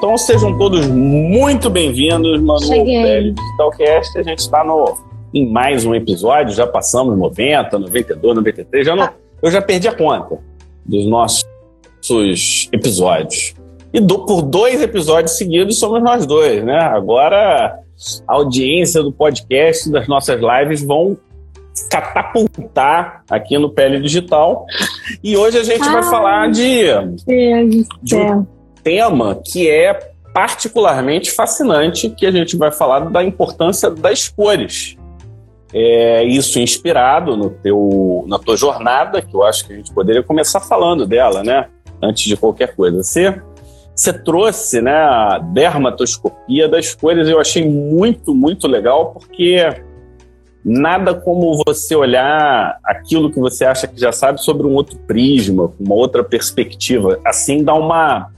Então sejam todos muito bem-vindos, Manu Cheguei. Digitalcast. A gente está no, em mais um episódio, já passamos 90, 92, 93, já não, ah. eu já perdi a conta dos nossos episódios. E do, por dois episódios seguidos somos nós dois, né? Agora a audiência do podcast, das nossas lives vão catapultar aqui no Pele Digital. E hoje a gente vai falar de, de um tema que é particularmente fascinante, que a gente vai falar da importância das cores. É isso inspirado no teu, na tua jornada, que eu acho que a gente poderia começar falando dela, né? Antes de qualquer coisa. Você, você trouxe né, a dermatoscopia das cores, eu achei muito, muito legal, porque nada como você olhar aquilo que você acha que já sabe sobre um outro prisma, uma outra perspectiva. Assim dá uma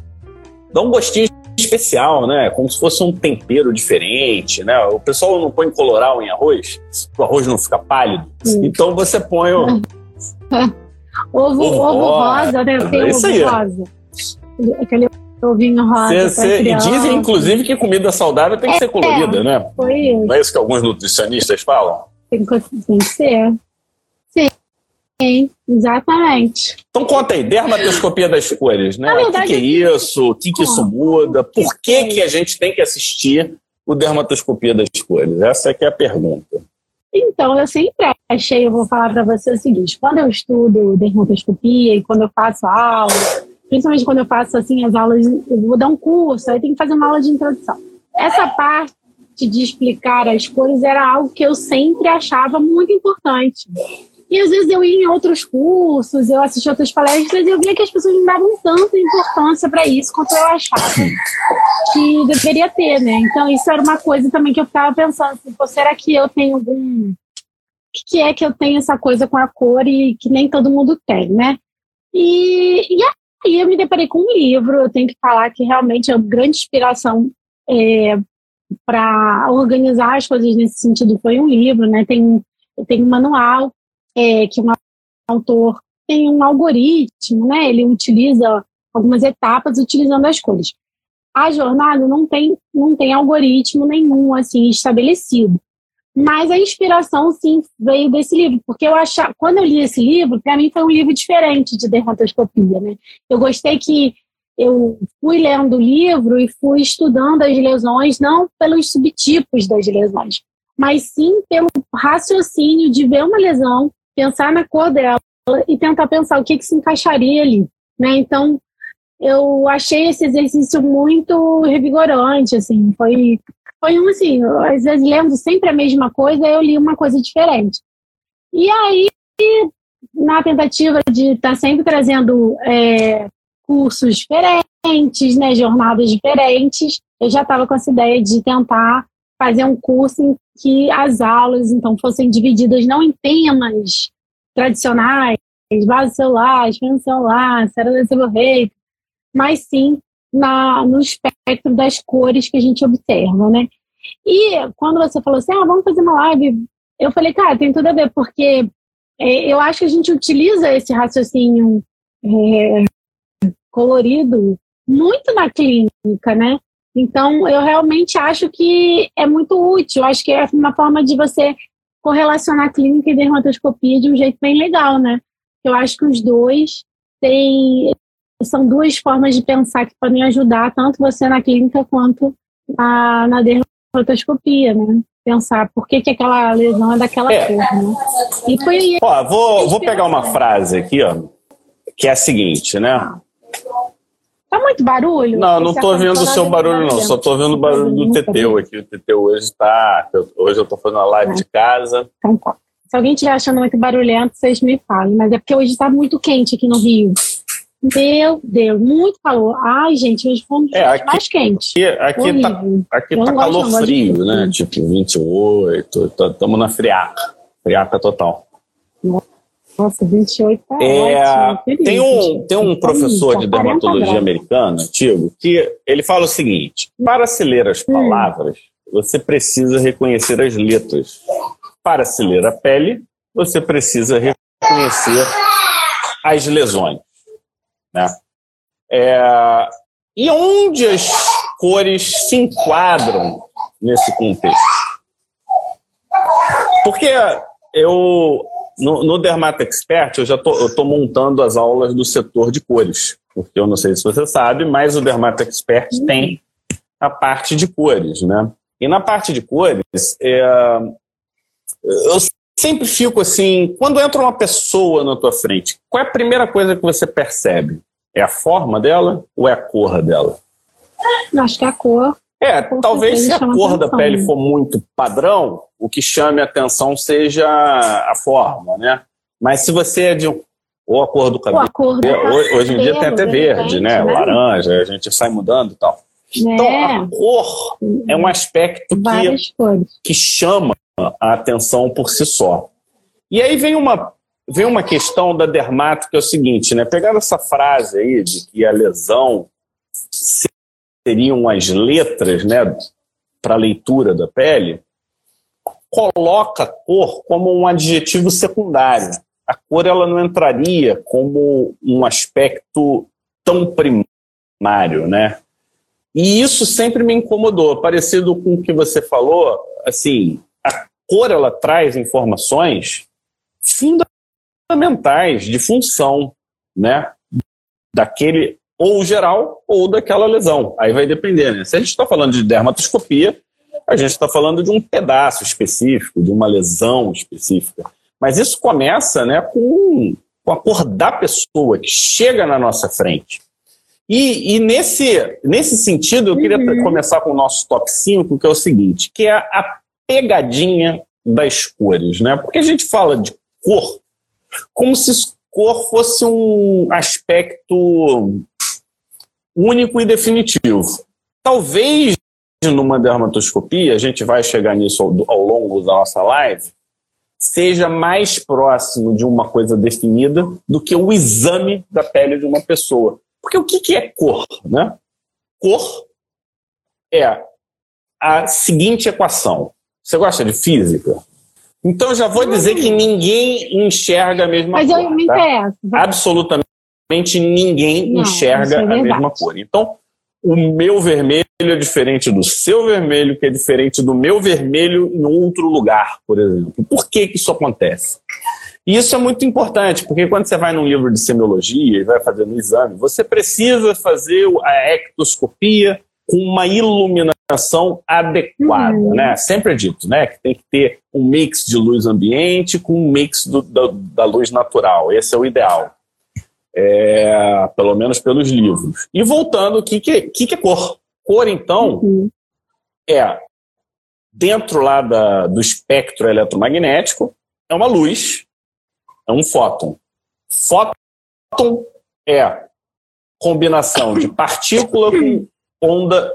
dá um gostinho especial, né? Como se fosse um tempero diferente, né? O pessoal não põe coloral em arroz, o arroz não fica pálido. Então você põe o ovo, ovo, ovo rosa, né? Tem é ovo aí. rosa. Aquele ovinho rosa. Cê, cê, dizem, inclusive, que comida saudável tem que é, ser colorida, né? Foi isso. Não é isso que alguns nutricionistas falam? Tem, tem que ser. Sim, exatamente. Então conta aí, dermatoscopia das cores, né? o que, que, é isso? O que, que isso muda? Por que, que a gente tem que assistir o dermatoscopia das cores? Essa é que é a pergunta. Então, eu sempre achei, eu vou falar para você o seguinte, quando eu estudo dermatoscopia e quando eu faço aula, principalmente quando eu faço assim as aulas, eu vou dar um curso, aí tem que fazer uma aula de introdução. Essa parte de explicar as cores era algo que eu sempre achava muito importante. E às vezes eu ia em outros cursos, eu assistia outras palestras e eu via que as pessoas não davam tanta importância para isso quanto eu achava que deveria ter, né? Então isso era uma coisa também que eu ficava pensando, assim, será que eu tenho algum... O que é que eu tenho essa coisa com a cor e que nem todo mundo tem, né? E, e aí eu me deparei com um livro, eu tenho que falar que realmente é uma grande inspiração é, para organizar as coisas nesse sentido foi um livro, né? Tem, tem um manual é, que um autor tem um algoritmo, né? Ele utiliza algumas etapas utilizando as cores. A jornada não tem, não tem algoritmo nenhum assim estabelecido. Mas a inspiração, sim, veio desse livro, porque eu achava, quando eu li esse livro, para mim foi um livro diferente de dermatoscopia, né? Eu gostei que eu fui lendo o livro e fui estudando as lesões, não pelos subtipos das lesões, mas sim pelo raciocínio de ver uma lesão, pensar na cor dela e tentar pensar o que, que se encaixaria ali. Né? Então, eu achei esse exercício muito revigorante, assim, foi, foi um assim, às vezes lendo sempre a mesma coisa, eu li uma coisa diferente. E aí, na tentativa de estar tá sempre trazendo é, cursos diferentes, né, jornadas diferentes, eu já estava com essa ideia de tentar fazer um curso em que as aulas então fossem divididas não em temas tradicionais, base celular, espelho celular, célula seborreica, mas sim na, no espectro das cores que a gente observa, né? E quando você falou assim, ah, vamos fazer uma live, eu falei, cara, tem tudo a ver, porque é, eu acho que a gente utiliza esse raciocínio é, colorido muito na clínica, né? Então, eu realmente acho que é muito útil. Acho que é uma forma de você correlacionar clínica e dermatoscopia de um jeito bem legal, né? Eu acho que os dois têm são duas formas de pensar que podem ajudar tanto você na clínica quanto na, na dermatoscopia, né? Pensar por que, que aquela lesão é daquela é. cor, né? E foi ó, vou, vou pegar uma frase aqui, ó, que é a seguinte, né? Tá muito barulho? Não, não tô vendo o seu barulho, não. Só tô vendo o barulho do Teteu aqui. O Teteu hoje tá. Hoje eu tô fazendo a live de casa. Então tá. Se alguém estiver achando muito barulhento, vocês me falem. Mas é porque hoje tá muito quente aqui no Rio. Meu Deus, muito calor. Ai, gente, hoje foi um é, aqui, mais quente. Aqui, aqui tá, aqui tá calor frio, né? Tipo 28. Estamos na friaca. Friaca total. Nossa. Nossa, 28 tá é, ótimo. Tem um, tem um professor de dermatologia americano, antigo, que ele fala o seguinte: para se ler as hum. palavras, hum. você precisa reconhecer as letras. Para se ler a pele, você precisa reconhecer as lesões. Né? É, e onde as cores se enquadram nesse contexto? Porque eu, no, no Dermata Expert, eu já estou montando as aulas do setor de cores. Porque eu não sei se você sabe, mas o Dermata Expert uhum. tem a parte de cores, né? E na parte de cores, é, eu sempre fico assim, quando entra uma pessoa na tua frente, qual é a primeira coisa que você percebe? É a forma dela ou é a cor dela? Acho que é a cor. É, talvez se a cor da pele for muito padrão, o que chame a atenção seja a forma, né? Mas se você é de ou a cor do cabelo, cor do hoje, hoje em dia tem até verde, né? né? Laranja, a gente sai mudando e tal. Então, é. a cor é um aspecto que, que chama a atenção por si só. E aí vem uma, vem uma questão da dermato que é o seguinte, né? Pegando essa frase aí de que a lesão seriam as letras, né, para leitura da pele, coloca a cor como um adjetivo secundário. A cor ela não entraria como um aspecto tão primário, né? E isso sempre me incomodou, parecido com o que você falou, assim, a cor ela traz informações fundamentais de função, né, daquele ou geral ou daquela lesão. Aí vai depender, né? Se a gente está falando de dermatoscopia, a gente está falando de um pedaço específico, de uma lesão específica. Mas isso começa, né, com, com a cor da pessoa que chega na nossa frente. E, e, nesse, nesse sentido, eu queria uhum. começar com o nosso top 5, que é o seguinte, que é a pegadinha das cores, né? Porque a gente fala de cor como se cor fosse um aspecto único e definitivo. Talvez numa dermatoscopia, a gente vai chegar nisso ao, ao longo da nossa live, seja mais próximo de uma coisa definida do que o exame da pele de uma pessoa. Porque o que, que é cor? Né? Cor é a seguinte equação. Você gosta de física? Então eu já vou dizer que ninguém enxerga a mesma Mas cor. Mas eu me tá? interesso. Absolutamente ninguém Não, enxerga é a mesma cor. Então, o meu vermelho é diferente do seu vermelho, que é diferente do meu vermelho em outro lugar, por exemplo. Por que, que isso acontece? E isso é muito importante, porque quando você vai num livro de semiologia e vai fazer um exame, você precisa fazer a ectoscopia com uma iluminação adequada, uhum. né? Sempre é dito, né? Que tem que ter um mix de luz ambiente com um mix do, da, da, luz natural. Esse é o ideal. É, pelo menos pelos livros. E voltando, o que, que, que, é cor? Cor, então, uhum. é dentro lá da, do espectro eletromagnético, é uma luz é um fóton. Fóton é combinação de partícula com onda,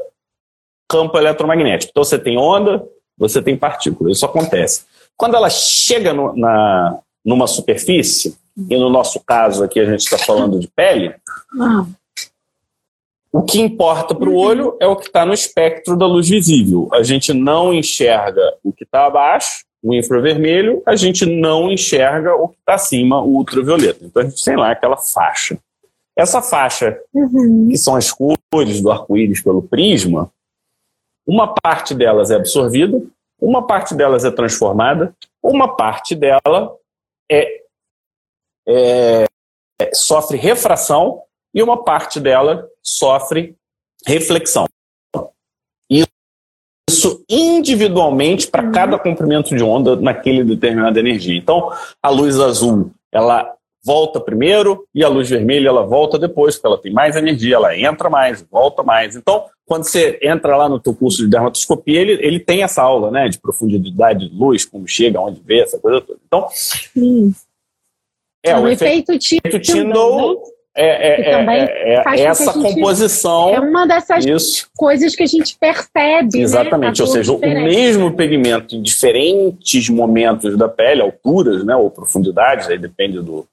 campo eletromagnético. Então você tem onda, você tem partícula. Isso acontece. Quando ela chega no, na, numa superfície, e no nosso caso aqui a gente está falando de pele, ah. o que importa para o olho é o que está no espectro da luz visível. A gente não enxerga o que está abaixo o infravermelho, a gente não enxerga o que está acima, o ultravioleta. Então a gente tem lá aquela faixa. Essa faixa, uhum. que são as cores do arco-íris pelo prisma, uma parte delas é absorvida, uma parte delas é transformada, uma parte dela é, é, é sofre refração e uma parte dela sofre reflexão isso individualmente para uhum. cada comprimento de onda naquele determinada energia. Então, a luz azul, ela volta primeiro e a luz vermelha ela volta depois, porque ela tem mais energia, ela entra mais, volta mais. Então, quando você entra lá no teu curso de dermatoscopia, ele, ele tem essa aula, né, de profundidade de luz, como chega, onde vê, essa coisa toda. Então. É, o, o efeito, efeito Tyndall, né? é, é, é, é essa composição. É uma dessas isso. coisas que a gente percebe. Né? Exatamente, né? ou seja, diferente. o mesmo pigmento em diferentes momentos da pele, alturas né, ou profundidades, aí depende do.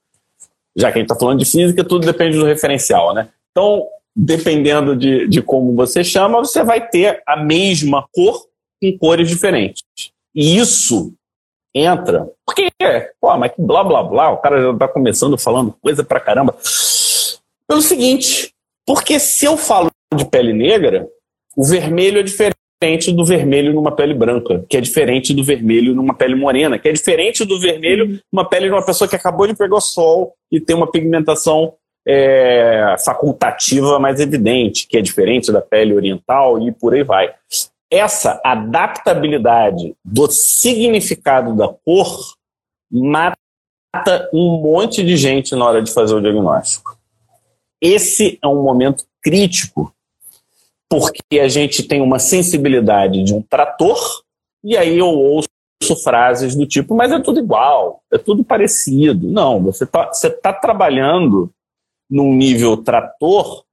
Já que a gente está falando de física, tudo depende do referencial, né? Então, dependendo de, de como você chama, você vai ter a mesma cor com cores diferentes. E isso entra. Porque, pô, mas que blá blá blá, o cara já está começando falando coisa pra caramba. Pelo seguinte, porque se eu falo de pele negra, O vermelho é diferente do vermelho numa pele branca, que é diferente do vermelho numa pele morena, que é diferente do vermelho numa pele de uma pessoa que acabou de pegar o sol e tem uma pigmentação é, facultativa mais evidente, que é diferente da pele oriental e por aí vai. Essa adaptabilidade do significado da cor mata um monte de gente na hora de fazer o diagnóstico. Esse é um momento crítico, porque a gente tem uma sensibilidade de um trator, e aí eu ouço frases do tipo, mas é tudo igual, é tudo parecido. Não, você está você tá trabalhando num nível trator,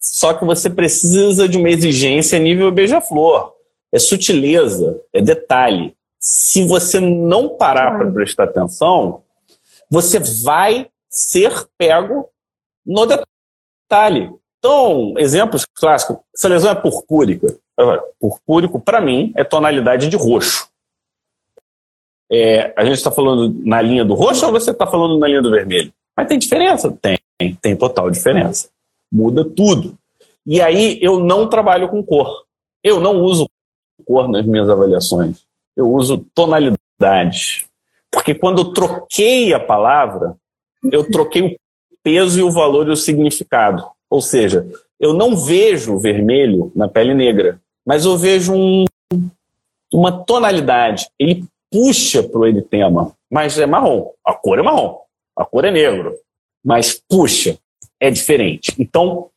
só que você precisa de uma exigência nível beija-flor. É sutileza, é detalhe. Se você não parar para prestar atenção, você vai ser pego no detalhe. Então, exemplos clássicos. Essa lesão é purpúrica. Purpúrico, para mim, é tonalidade de roxo. É, a gente está falando na linha do roxo ou você está falando na linha do vermelho? Mas tem diferença? Tem, tem total diferença. Muda tudo. E aí eu não trabalho com cor. Eu não uso cor nas minhas avaliações. Eu uso tonalidade. Porque quando eu troquei a palavra, eu troquei o peso e o valor e o significado. Ou seja, eu não vejo vermelho na pele negra, mas eu vejo um, uma tonalidade. Ele puxa para o eritema, mas é marrom. A cor é marrom, a cor é negro, mas puxa, é diferente. Então,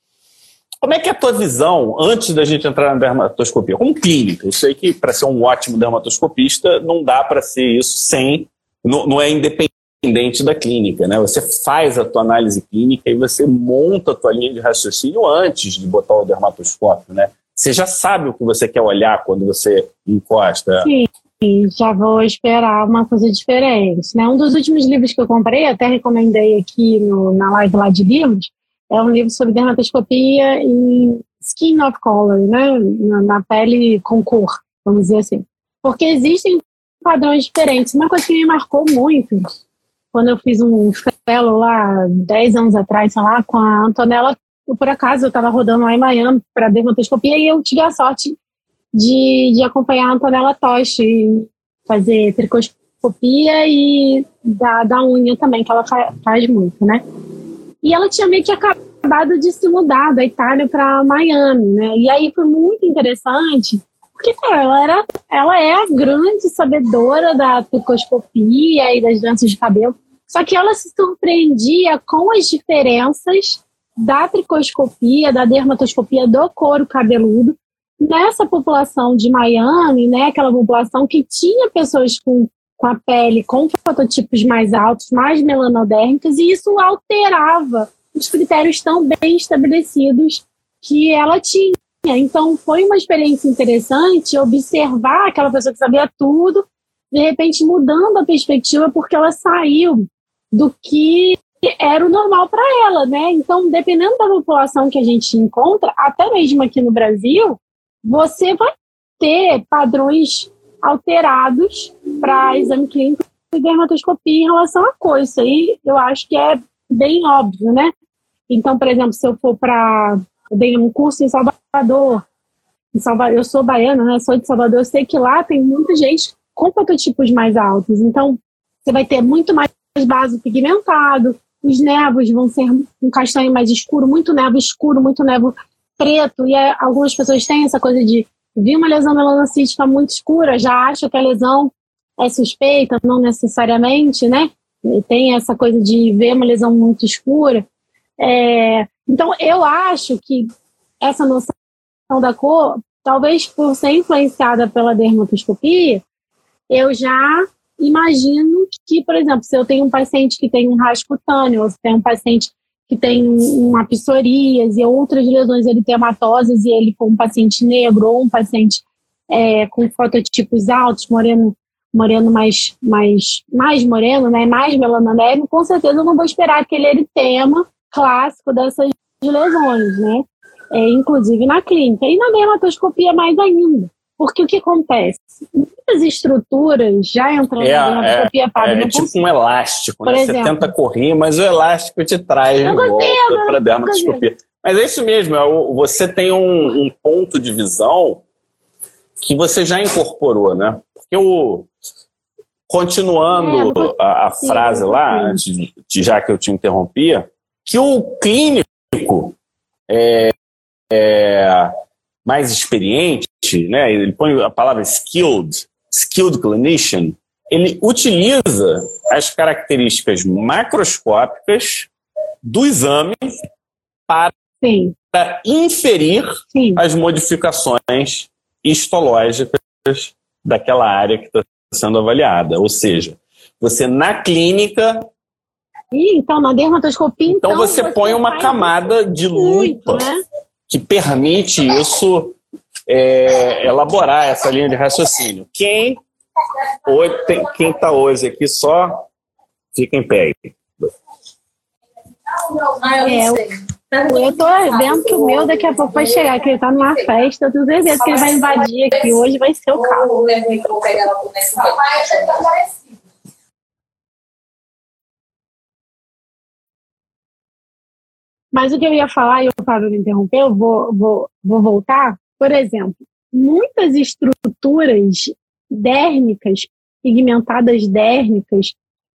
como é que é a tua visão, antes da gente entrar na dermatoscopia, como clínica? Eu sei que para ser um ótimo dermatoscopista não dá para ser isso sem, não, não é independente da clínica, né? Você faz a tua análise clínica e você monta a tua linha de raciocínio antes de botar o dermatoscópio, né? Você já sabe o que você quer olhar quando você encosta. Sim já vou esperar uma coisa diferente. Né? Um dos últimos livros que eu comprei, até recomendei aqui no, na live lá de livros, é um livro sobre dermatoscopia e skin of color, né? Na, na, pele com cor, vamos dizer assim. Porque existem padrões diferentes. Uma coisa que me marcou muito, quando eu fiz um fellow lá, 10 anos atrás, sei lá, com a Antonella, por acaso eu estava rodando lá em Miami para dermatoscopia e eu tive a sorte de, de acompanhar a Antonella Toshi, fazer tricoscopia e da, da unha também, que ela faz muito, né? E ela tinha meio que acabado de se mudar da Itália para Miami, né? E aí foi muito interessante, porque cara, ela, era, ela é a grande sabedora da tricoscopia e das doenças de cabelo, só que ela se surpreendia com as diferenças da tricoscopia, da dermatoscopia do couro cabeludo nessa população de Miami, né, aquela população que tinha pessoas com, com a pele com fototipos mais altos, mais melanodérmicas, e isso alterava os critérios tão bem estabelecidos que ela tinha. Então, foi uma experiência interessante observar aquela pessoa que sabia tudo, de repente mudando a perspectiva, porque ela saiu do que era o normal para ela, né? Então, dependendo da população que a gente encontra, até mesmo aqui no Brasil, você vai ter padrões alterados para exame clínico e dermatoscopia em relação à coisa. Isso aí eu acho que é bem óbvio, né? Então, por exemplo, se eu for para. Eu dei um curso em Salvador, em Salvador, eu sou baiana, né? Sou de Salvador, eu sei que lá tem muita gente com fototipos mais altos. Então, você vai ter muito mais base pigmentado, os nervos vão ser um castanho mais escuro, muito nervo escuro, muito nervo preto, e é, algumas pessoas têm essa coisa de vir uma lesão melanocítica muito escura, já acha que a lesão é suspeita, não necessariamente, né? Tem essa coisa de ver uma lesão muito escura. É, então, eu acho que essa noção da cor, talvez por ser influenciada pela dermatoscopia, eu já imagino que, por exemplo, se eu tenho um paciente que tem um rasgo cutâneo, ou se tem um paciente que tem uma psoríase e outras lesões eritematosas e ele for um paciente negro ou um paciente é, com fototipos altos, moreno, moreno mais, mais, mais moreno, né, mais melanonérmico, com certeza eu não vou esperar aquele eritema clássico dessas lesões, né? É, inclusive na clínica. E na dermatoscopia mais ainda. Porque o que acontece? Muitas estruturas já entram é, na dermatoscopia, é, É, é tipo um elástico, né? Exemplo, Você tenta correr, mas o elástico te traz de volta para a dermatoscopia. Mas é isso mesmo, é você tem um, um ponto de visão que você já incorporou, né? Porque o, continuando é, a, a frase lá, antes de, já que eu te interrompia, que o clínico é, é, mais experiente, né? Ele põe a palavra skilled, skilled clinician, ele utiliza as características macroscópicas do exame para, para inferir Sim. as modificações histológicas daquela área que está sendo avaliada. Ou seja, você na clínica. Ih, então, na dermatoscopia. Então, então você, você, põe uma camada de lupa né? Que permite isso é, elaborar essa linha de raciocínio. Quem quem está hoje aqui só fica em pé. É, eu tô vendo que o meu daqui a pouco vai chegar, que ele tá numa festa, eu tenho certeza que ele vai invadir aqui. Hoje vai ser o carro. Mas o que eu ia falar, e o Fábio me interrompeu, vou, vou, vou voltar. Por exemplo, muitas estruturas dérmicas, pigmentadas dérmicas,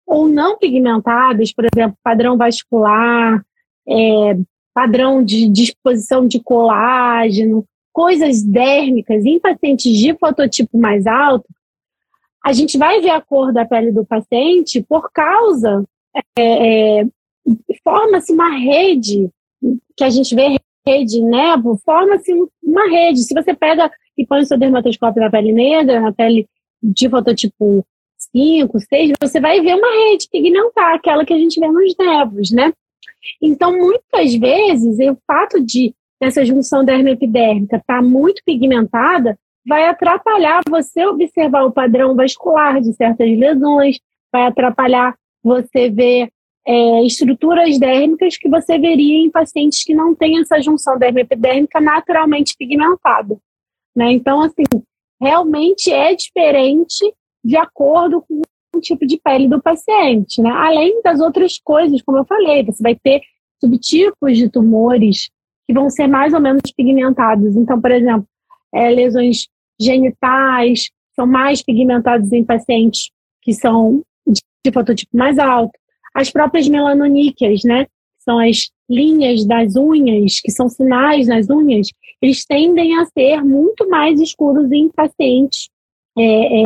ou não pigmentadas, por exemplo, padrão vascular, é, padrão de disposição de colágeno, coisas dérmicas em pacientes de fototipo mais alto, a gente vai ver a cor da pele do paciente por causa, é, é, forma-se uma rede, que a gente vê rede nevo, forma-se uma rede. Se você pega e põe o seu dermatoscópio na pele negra, na pele de fototipo 5, 6, você vai ver uma rede pigmentar, aquela que a gente vê nos nevos, né? Então, muitas vezes, o fato de essa junção dermoepidérmica estar tá muito pigmentada vai atrapalhar você observar o padrão vascular de certas lesões, vai atrapalhar você ver é, estruturas dérmicas que você veria em pacientes que não têm essa junção dermoepidérmica naturalmente pigmentada. Né? Então, assim, realmente é diferente de acordo com o tipo de pele do paciente, né? Além das outras coisas, como eu falei, você vai ter subtipos de tumores que vão ser mais ou menos pigmentados. Então, por exemplo, é, lesões genitais são mais pigmentadas em pacientes que são de, fototipo mais alto. As próprias melanoníqueas, né? São as linhas das unhas, que são sinais nas unhas, eles tendem a ser muito mais escuros em pacientes é, é,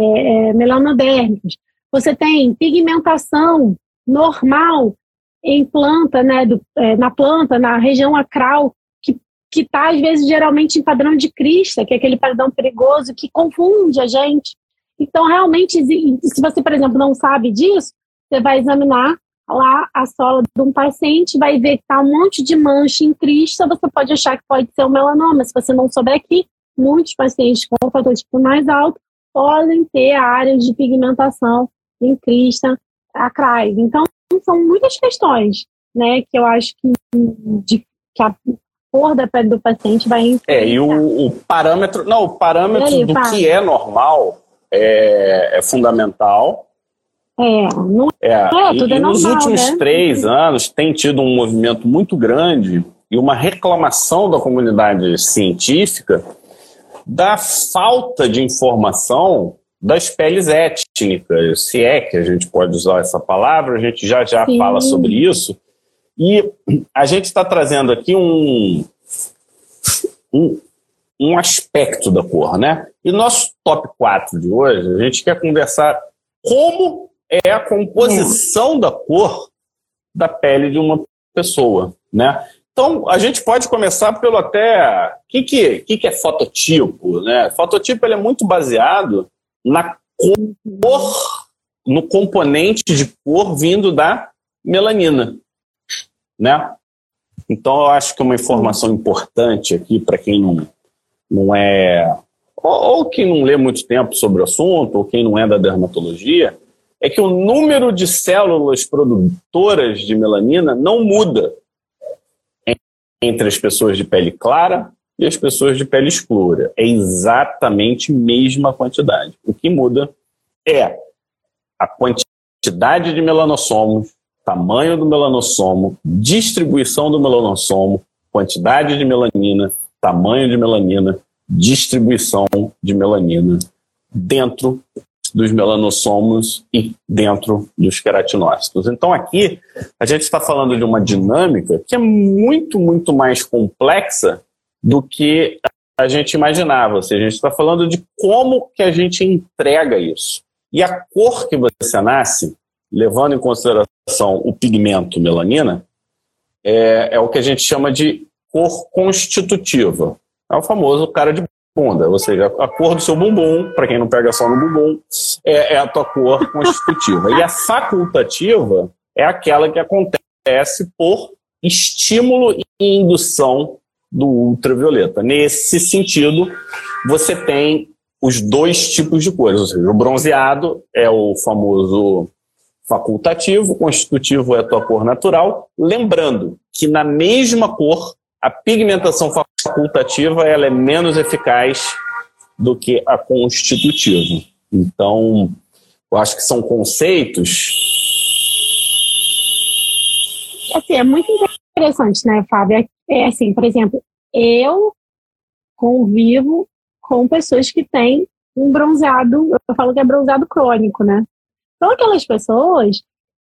é, melanodérmicos. Você tem pigmentação normal em planta, né, do, é, na planta, na região acral, que está, às vezes, geralmente em padrão de crista, que é aquele padrão perigoso que confunde a gente. Então, realmente, se você, por exemplo, não sabe disso, você vai examinar lá a sola de um paciente, vai ver que está um monte de mancha em crista, você pode achar que pode ser um melanoma. Se você não souber que muitos pacientes com fototipo mais alto podem ter áreas de pigmentação em crista acrais. Então, são muitas questões, né, que eu acho que, de, que a cor da pele do paciente vai influenciar. É, e o, o parâmetro, não, o parâmetro aí, do que é normal é, é fundamental. É, não é, é tudo e, é normal, nos últimos né? três anos tem tido um movimento muito grande e uma reclamação da comunidade científica da falta de informação das peles étnicas, se é que a gente pode usar essa palavra, a gente já já Sim. fala sobre isso. E a gente está trazendo aqui um, um, um aspecto da cor, né? E nosso top 4 de hoje, a gente quer conversar como é a composição da cor da pele de uma pessoa, né? Então, a gente pode começar pelo até. O que, que, que, que é fototipo? Né? Fototipo ele é muito baseado na cor, no componente de cor vindo da melanina. Né? Então, eu acho que uma informação importante aqui para quem não, não é. Ou, ou quem não lê muito tempo sobre o assunto, ou quem não é da dermatologia, é que o número de células produtoras de melanina não muda entre as pessoas de pele clara e as pessoas de pele escura. É exatamente a mesma quantidade. O que muda é a quantidade de melanossomos tamanho do melanossomo, distribuição do melanossomo, quantidade de melanina, tamanho de melanina, distribuição de melanina dentro dos melanossomos e dentro dos queratinócitos. Então aqui a gente está falando de uma dinâmica que é muito, muito mais complexa do que a gente imaginava. Ou seja, a gente está falando de como que a gente entrega isso. E a cor que você nasce, levando em consideração o pigmento melanina, é, é o que a gente chama de cor constitutiva. É o famoso cara de bunda, ou seja, a cor do seu bumbum, para quem não pega só no bumbum, é, é a tua cor constitutiva. E a facultativa é aquela que acontece por estímulo e indução do ultravioleta. Nesse sentido, você tem os dois tipos de cores, ou seja, o bronzeado é o famoso facultativo, constitutivo é a tua cor natural, lembrando que na mesma cor a pigmentação facultativa ela é menos eficaz do que a constitutiva. Então, eu acho que são conceitos. Assim, é muito interessante, né, Fábio? É assim, por exemplo, eu convivo com pessoas que têm um bronzeado, eu falo que é bronzeado crônico, né? São aquelas pessoas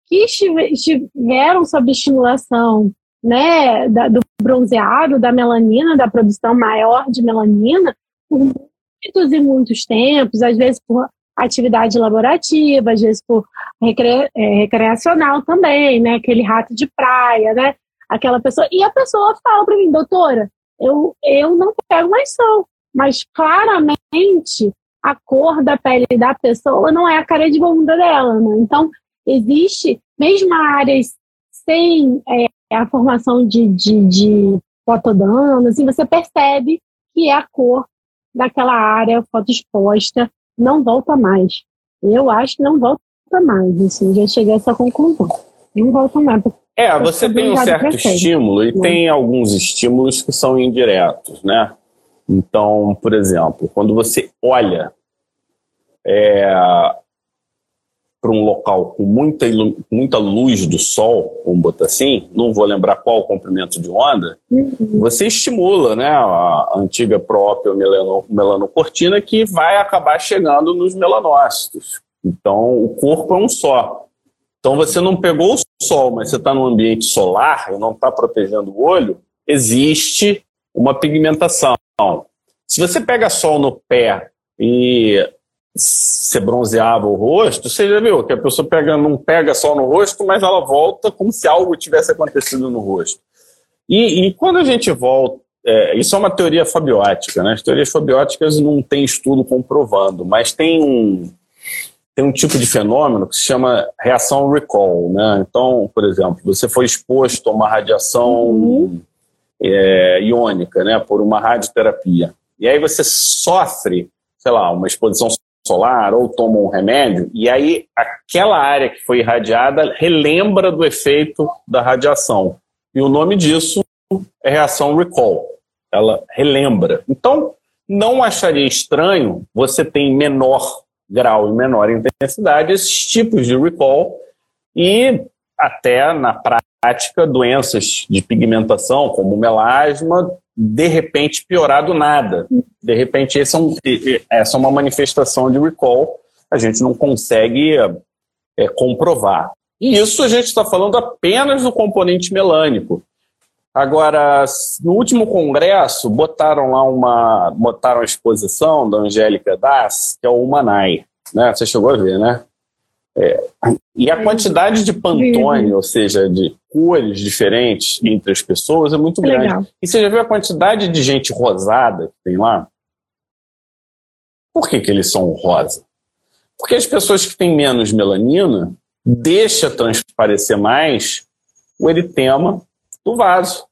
que estiveram sob estimulação né, da, do bronzeado, da melanina, da produção maior de melanina, por muitos e muitos tempos, às vezes por atividade laborativa, às vezes por recre, é, recreacional também, né, aquele rato de praia, né, aquela pessoa. E a pessoa fala para mim, doutora, eu, eu não pego mais sol, mas claramente a cor da pele da pessoa não é a cara de bunda dela, né? Então, existe, mesmo áreas sem é, a formação de, de, de fotodanos, assim, você percebe que é a cor daquela área fotoexposta não volta mais. Eu acho que não volta mais, assim, já cheguei a essa conclusão. Não volta mais. É, você tem um certo estímulo e né? tem alguns estímulos que são indiretos, né? Então, por exemplo, quando você olha é, para um local com muita, muita luz do sol, vamos botar assim, não vou lembrar qual o comprimento de onda, uhum. você estimula né, a antiga própria melano, melanocortina que vai acabar chegando nos melanócitos. Então, o corpo é um só. Então, você não pegou o sol, mas você está no ambiente solar e não está protegendo o olho, existe uma pigmentação. Se você pega sol no pé e você bronzeava o rosto, você já viu que a pessoa pega, não pega só no rosto, mas ela volta como se algo tivesse acontecido no rosto. E, e quando a gente volta, é, isso é uma teoria fabiótica, né? As teorias fabióticas não tem estudo comprovando, mas tem um, tem um tipo de fenômeno que se chama reação recall, né? Então, por exemplo, você foi exposto a uma radiação uhum. é, iônica, né? Por uma radioterapia. E aí você sofre, sei lá, uma exposição solar ou toma um remédio, e aí aquela área que foi irradiada relembra do efeito da radiação. E o nome disso é reação recall. Ela relembra. Então, não acharia estranho você ter em menor grau e menor intensidade esses tipos de recall e até na prática doenças de pigmentação, como melasma, de repente piorar do nada. De repente, é um, essa é uma manifestação de recall, a gente não consegue é, comprovar. E isso a gente está falando apenas do componente melânico. Agora, no último congresso, botaram lá uma, botaram a exposição da Angélica Das, que é o Humanai, né? Você chegou a ver, né? É, e a quantidade de Pantone, ou seja, de cores diferentes entre as pessoas, é muito grande. Legal. E você já viu a quantidade de gente rosada que tem lá? Por que, que eles são rosa? Porque as pessoas que têm menos melanina deixa transparecer mais o eritema do vaso.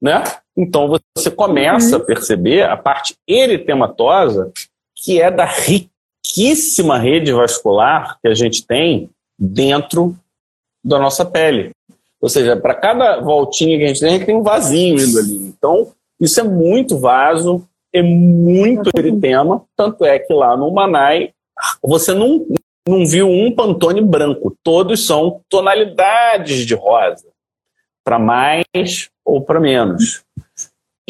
Né? Então você começa uhum. a perceber a parte eritematosa que é da riqueza riquíssima rede vascular que a gente tem dentro da nossa pele. Ou seja, para cada voltinha que a gente tem, a gente tem um vasinho indo ali. Então, isso é muito vaso, é muito eritema, tanto é que lá no Manai, você não, não viu um Pantone branco. Todos são tonalidades de rosa, para mais ou para menos.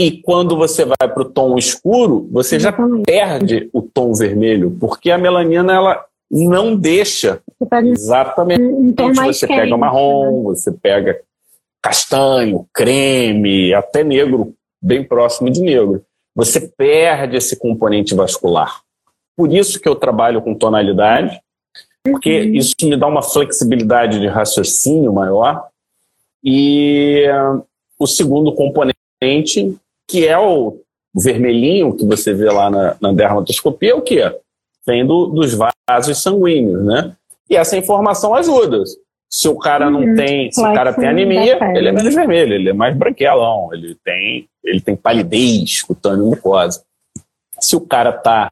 E quando você vai para o tom escuro, você já perde o tom vermelho, porque a melanina ela não deixa exatamente. Um você quente, pega marrom, né? você pega castanho, creme, até negro, bem próximo de negro. Você perde esse componente vascular. Por isso que eu trabalho com tonalidade, porque uhum. isso me dá uma flexibilidade de raciocínio maior. E uh, o segundo componente, que é o vermelhinho que você vê lá na, na dermatoscopia, é o quê? Vem do, dos vasos sanguíneos, né? E essa informação ajuda. Se o cara não uhum. tem, se o cara tem anemia, ele é menos vermelho, ele é mais branquelão, ele tem, ele tem palidez, cutâneo mucosa. Se o cara tá,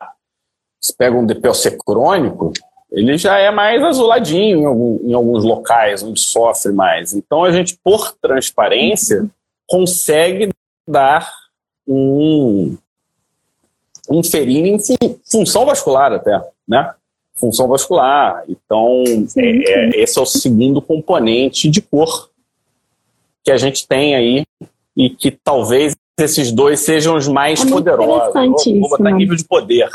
se pega um DPLC crônico, ele já é mais azuladinho em, algum, em, alguns locais onde sofre mais. Então a gente, por transparência, consegue dar um, um ferino em função vascular até, né? função vascular. Então, é, sim. esse é o segundo componente de cor que a gente tem aí e que talvez esses dois sejam os mais é poderosos. Vou, vou botar nível de poder.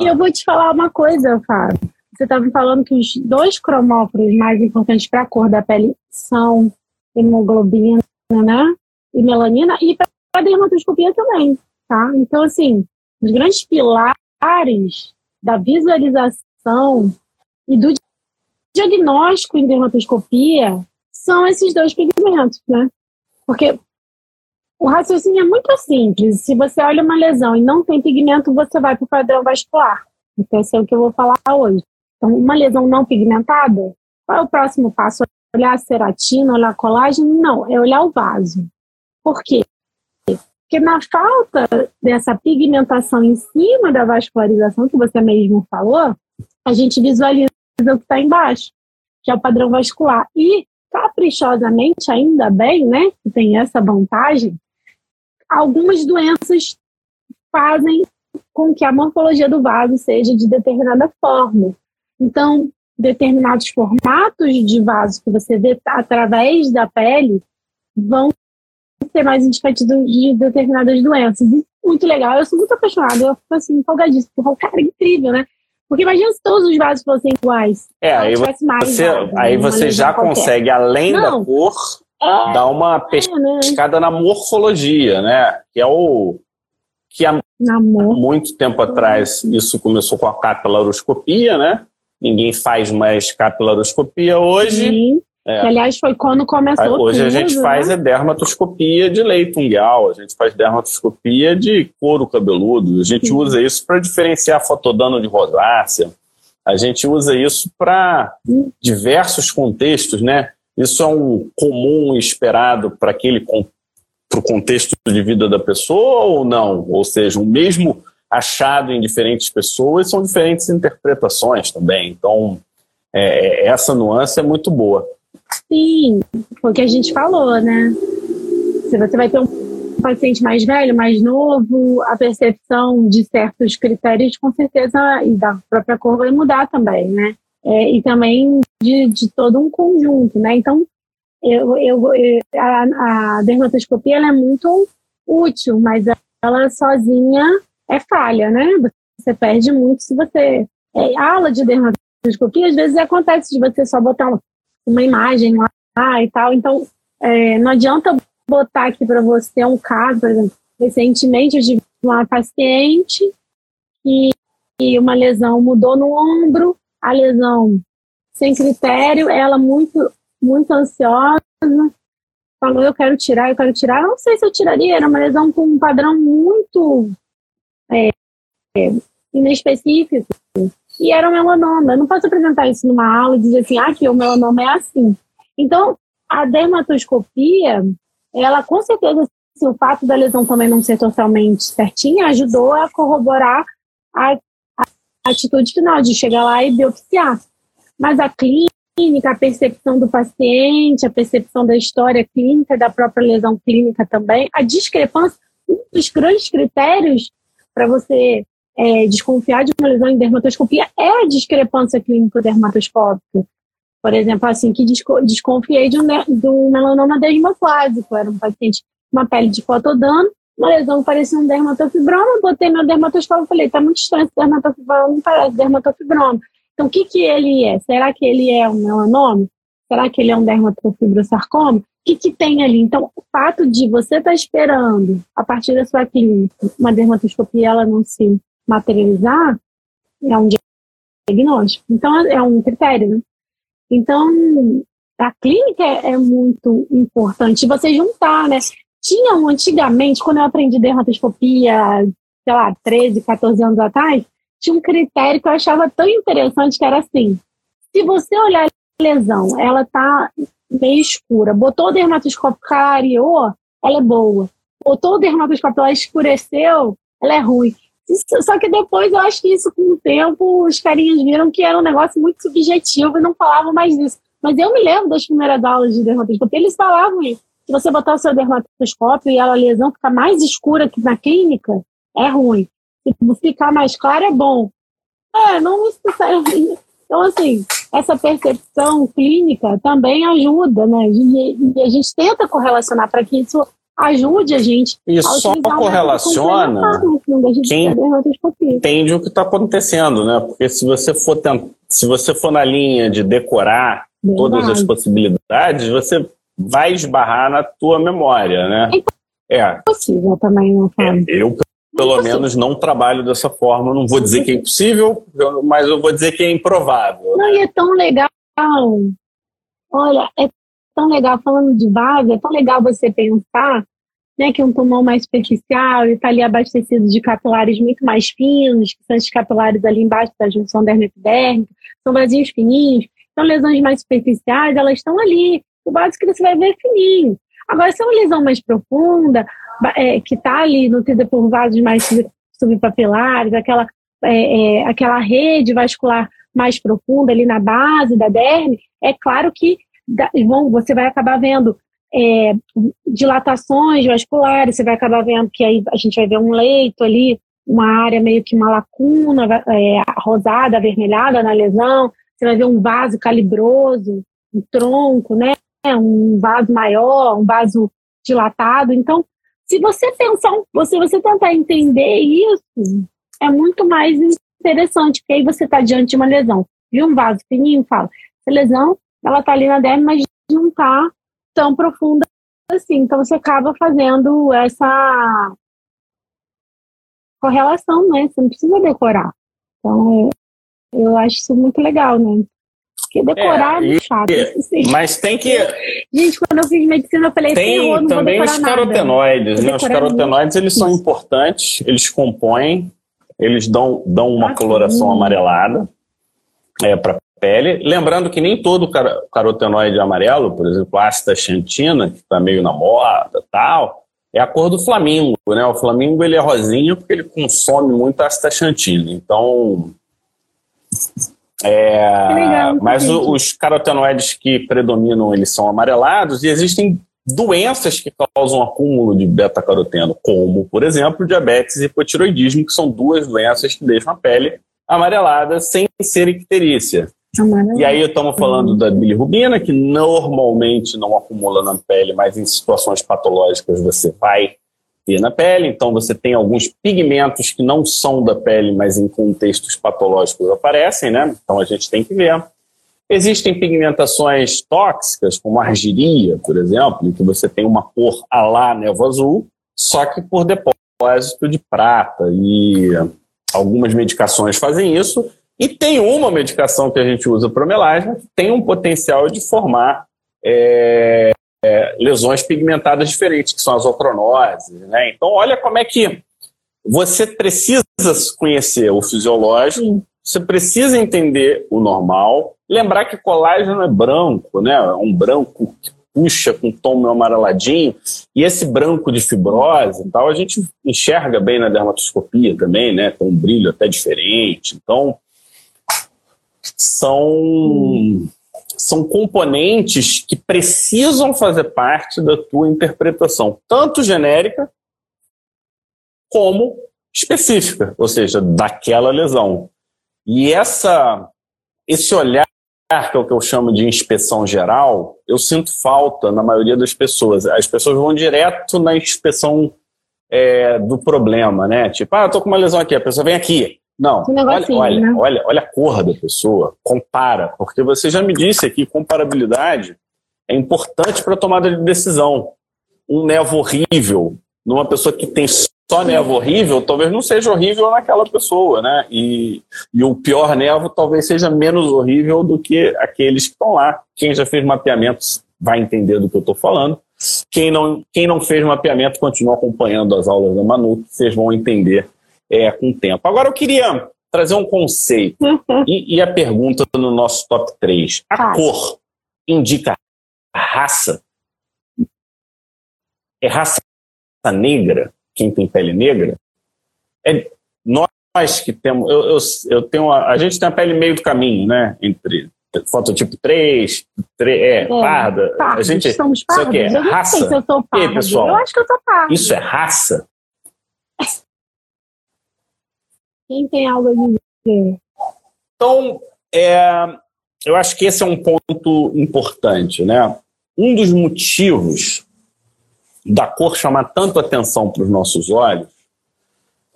E eu vou te falar uma coisa, Fábio. Você estava falando que os dois cromóforos mais importantes para a cor da pele são hemoglobina né? e melanina, e para a dermatoscopia também, tá? Então, assim, os grandes pilares da visualização e do diagnóstico em dermatoscopia são esses dois pigmentos, né? Porque o raciocínio é muito simples. Se você olha uma lesão e não tem pigmento, você vai para o padrão vascular. Então, esse é o que eu vou falar hoje. Então, uma lesão não pigmentada, qual é o próximo passo? Olhar a ceratina, olhar a colágeno? Não, é olhar o vaso. Por quê? Porque na falta dessa pigmentação em cima da vascularização, que você mesmo falou, a gente visualiza o que está embaixo, que é o padrão vascular. E, caprichosamente, ainda bem, né, que tem essa vantagem, algumas doenças fazem com que a morfologia do vaso seja de determinada forma. Então, determinados formatos de vaso que você vê através da pele vão ser mais indicativo de determinadas doenças. E muito legal, eu sou muito apaixonada, eu fico assim, empolgadíssima, porque o cara é incrível, né? Porque imagina se todos os vasos fossem iguais. É, aí você, vasos, aí né? você já consegue, além Não, da cor, é, dar uma pescada é, né? na morfologia, né? Que é o. Que há muito tempo atrás isso começou com a capilaroscopia, né? Ninguém faz mais capilaroscopia hoje. Sim. É. Que, aliás, foi quando começou Hoje tudo, a gente né? faz a dermatoscopia de leito unguial, a gente faz dermatoscopia de couro cabeludo, a gente Sim. usa isso para diferenciar fotodano de rosácea, a gente usa isso para diversos contextos, né? Isso é um comum esperado para aquele para o contexto de vida da pessoa ou não? Ou seja, o mesmo achado em diferentes pessoas são diferentes interpretações também. Então, é, essa nuance é muito boa. Sim, foi o que a gente falou, né? Se você vai ter um paciente mais velho, mais novo, a percepção de certos critérios, com certeza, e da própria cor vai mudar também, né? É, e também de, de todo um conjunto, né? Então, eu, eu, a, a dermatoscopia ela é muito útil, mas ela sozinha é falha, né? Você perde muito se você. É, aula de dermatoscopia, às vezes acontece de você só botar um uma imagem lá e tal. Então, é, não adianta botar aqui para você um caso, por exemplo, recentemente eu tive uma paciente e, e uma lesão mudou no ombro, a lesão sem critério, ela muito, muito ansiosa, falou, eu quero tirar, eu quero tirar. Eu não sei se eu tiraria, era uma lesão com um padrão muito é, é, inespecífico. E era um melanoma. Eu não posso apresentar isso numa aula e dizer assim, ah, que o melanoma é assim. Então, a dermatoscopia, ela com certeza, se o fato da lesão também não ser totalmente certinha, ajudou a corroborar a, a atitude final de chegar lá e biopsiar. Mas a clínica, a percepção do paciente, a percepção da história clínica, da própria lesão clínica também, a discrepância, um dos grandes critérios para você é, desconfiar de uma lesão em dermatoscopia é a discrepância clínica dermatoscópica. Por exemplo, assim, que desconfiei de um, de um melanoma dermoplásico. Era um paciente com uma pele de fotodano, uma lesão que parecia um dermatofibroma, botei meu dermatoscópio e falei, tá muito estranho esse dermatofibroma, não parece dermatofibroma. Então, o que que ele é? Será que ele é um melanoma? Será que ele é um dermatofibrosarcoma? O que, que tem ali? Então, o fato de você estar tá esperando, a partir da sua clínica, uma dermatoscopia ela não se materializar, é um diagnóstico. Então, é um critério, né? Então, a clínica é muito importante. Você juntar, né? Tinham antigamente, quando eu aprendi dermatoscopia, sei lá, 13, 14 anos atrás, tinha um critério que eu achava tão interessante que era assim: se você olhar a lesão, ela tá meio escura, botou dermatoscópio clareou, ela é boa. Botou o dermatoscópio, ela escureceu, ela é ruim. Só que depois eu acho que isso, com o tempo, os carinhas viram que era um negócio muito subjetivo e não falavam mais disso. Mas eu me lembro das primeiras aulas de dermatoscopia, eles falavam isso. Se você botar o seu dermatoscópio e a lesão ficar mais escura que na clínica, é ruim. Se ficar mais clara, é bom. É, não necessariamente. Então, assim, essa percepção clínica também ajuda, né? E a gente tenta correlacionar para que isso ajude a gente. E só correlaciona quem entende o que está acontecendo, né? Porque se você for tent... se você for na linha de decorar Verdade. todas as possibilidades, você vai esbarrar na tua memória, né? É, é. possível também, não é, Eu pelo menos não trabalho dessa forma. Não vou dizer que é impossível, mas eu vou dizer que é improvável. Não, e é tão legal. Olha, é tão legal, falando de base, é tão legal você pensar né, que é um pulmão mais superficial está ali abastecido de capilares muito mais finos, que são esses capilares ali embaixo da junção dermo-epidérmica, são vasinhos fininhos. Então, lesões mais superficiais, elas estão ali. O básico que você vai ver é fininho. Agora, se é uma lesão mais profunda, é, que está ali nutrida por vasos mais subpapilares, aquela, é, é, aquela rede vascular mais profunda ali na base da derme, é claro que vão, você vai acabar vendo é, dilatações vasculares, você vai acabar vendo que aí a gente vai ver um leito ali, uma área meio que uma lacuna é, rosada, avermelhada na lesão, você vai ver um vaso calibroso, um tronco, né? Um vaso maior, um vaso dilatado. Então, se você pensar, se você tentar entender isso, é muito mais interessante, porque aí você está diante de uma lesão. Viu um vaso fininho? Fala, essa lesão, ela está ali na derme, mas não está tão profunda assim. Então você acaba fazendo essa correlação, né? Você não precisa decorar. Então eu acho isso muito legal, né? Porque decorar é, é chato. assim. Mas tem que. Gente, quando eu fiz medicina, eu falei tem assim, também os carotenoides, né? Os carotenoides eles são importantes, eles compõem, eles dão, dão uma ah, coloração sim. amarelada é, para pele. Lembrando que nem todo carotenoide amarelo, por exemplo, a astaxantina, que está meio na moda tal, é a cor do flamingo, né? O flamingo ele é rosinho porque ele consome muito astaxantina. Então, é, legal, mas o, os carotenoides que predominam eles são amarelados e existem doenças que causam acúmulo de beta-caroteno, como, por exemplo, diabetes e hipotiroidismo, que são duas doenças que deixam a pele amarelada sem ser icterícia. E aí estamos falando da bilirrubina, que normalmente não acumula na pele, mas em situações patológicas você vai ter na pele. Então você tem alguns pigmentos que não são da pele, mas em contextos patológicos aparecem, né? Então a gente tem que ver. Existem pigmentações tóxicas, como a argiria, por exemplo, em que você tem uma cor alá nevo azul, só que por depósito de prata. E algumas medicações fazem isso e tem uma medicação que a gente usa para melasma que tem um potencial de formar é, é, lesões pigmentadas diferentes, que são as ocronoses. Né? Então, olha como é que você precisa conhecer o fisiológico, você precisa entender o normal, lembrar que colágeno é branco, né? É um branco que puxa com um tom meio amareladinho, e esse branco de fibrose e tal, a gente enxerga bem na dermatoscopia também, né? Tem um brilho até diferente. Então, são, são componentes que precisam fazer parte da tua interpretação, tanto genérica como específica, ou seja, daquela lesão. E essa, esse olhar, que é o que eu chamo de inspeção geral, eu sinto falta na maioria das pessoas. As pessoas vão direto na inspeção é, do problema, né? Tipo, ah, eu tô com uma lesão aqui, a pessoa vem aqui. Não, olha, olha, né? olha, olha a cor da pessoa, compara, porque você já me disse aqui, comparabilidade é importante para tomada de decisão. Um nevo horrível, numa pessoa que tem só nevo horrível, talvez não seja horrível naquela pessoa, né? E, e o pior nevo talvez seja menos horrível do que aqueles que estão lá. Quem já fez mapeamentos vai entender do que eu estou falando. Quem não, quem não fez mapeamento continua acompanhando as aulas da Manu, vocês vão entender é, com o tempo. Agora eu queria trazer um conceito uhum. e, e, a pergunta no nosso top 3. A cor indica raça? É raça negra? quem tem pele negra, é nós que temos. Eu, eu, eu tenho a, a gente tem a pele meio do caminho, né? Entre fototipo 3, 3 é, é, parda. Pardos, a gente somos pardos. Isso aqui é eu raça. Não sei se eu sou parda. pessoal, eu acho que eu sou parda. Isso é raça? Quem tem algo a dizer? Então, é, eu acho que esse é um ponto importante, né? Um dos motivos da cor chamar tanto atenção para os nossos olhos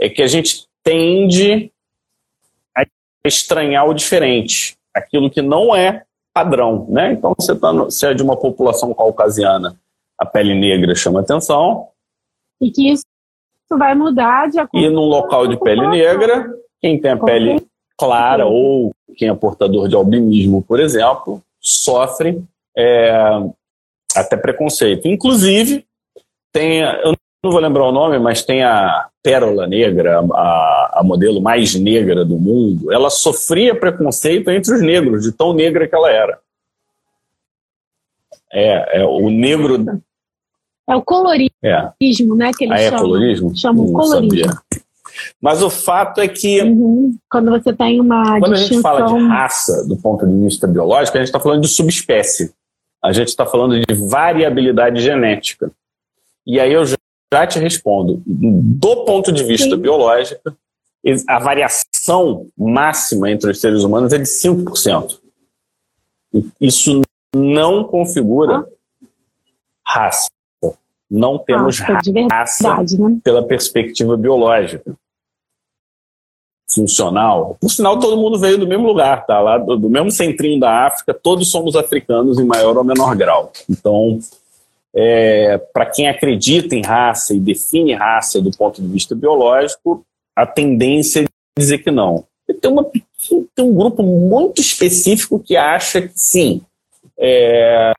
é que a gente tende a estranhar o diferente, aquilo que não é padrão, né? Então, você, tá no, é de uma população caucasiana, a pele negra chama atenção. E que isso vai mudar de acordo E num local de pele negra, quem tem a pele clara ou quem é portador de albinismo, por exemplo, sofre é, até preconceito. Inclusive, tem, eu não vou lembrar o nome, mas tem a Pérola Negra, a, a modelo mais negra do mundo. Ela sofria preconceito entre os negros, de tão negra que ela era. É, é o negro. É o colorismo, é. né? Que eles ah, é chamam. colorismo? Chamam colorismo. Sabia. Mas o fato é que. Uhum. Quando você tem uma. Quando distinção... a gente fala de raça, do ponto de vista biológico, a gente está falando de subespécie. A gente está falando de variabilidade genética. E aí eu já te respondo. Do ponto de vista Sim. biológico, a variação máxima entre os seres humanos é de 5%. Isso não configura ah. raça. Não temos ah, raça né? pela perspectiva biológica. Funcional. Por sinal, todo mundo veio do mesmo lugar, tá? Lá do, do mesmo centrinho da África, todos somos africanos em maior ou menor grau. Então, é, para quem acredita em raça e define raça do ponto de vista biológico, a tendência é dizer que não. Tem, uma, tem um grupo muito específico que acha que sim. É,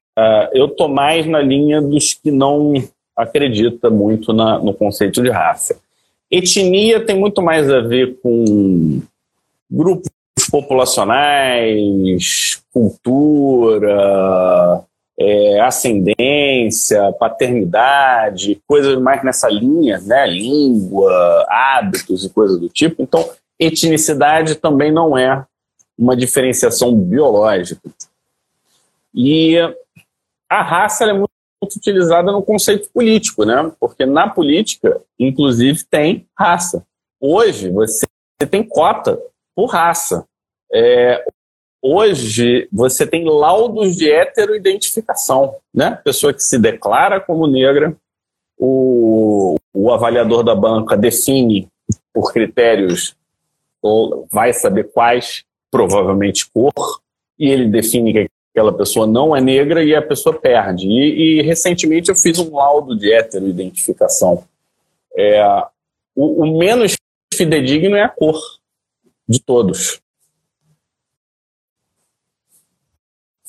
eu estou mais na linha dos que não acredita muito na, no conceito de raça. Etnia tem muito mais a ver com grupos populacionais, cultura, é, ascendência, paternidade, coisas mais nessa linha, né? língua, hábitos e coisas do tipo. Então, etnicidade também não é uma diferenciação biológica. E a raça é muito, muito utilizada no conceito político, né? porque na política, inclusive, tem raça. Hoje, você tem cota por raça. É, hoje você tem laudos de heteroidentificação, né? Pessoa que se declara como negra, o, o avaliador da banca define por critérios, ou vai saber quais, provavelmente cor, e ele define que aquela pessoa não é negra e a pessoa perde. E, e recentemente eu fiz um laudo de heteroidentificação. É, o, o menos fidedigno é a cor de todos.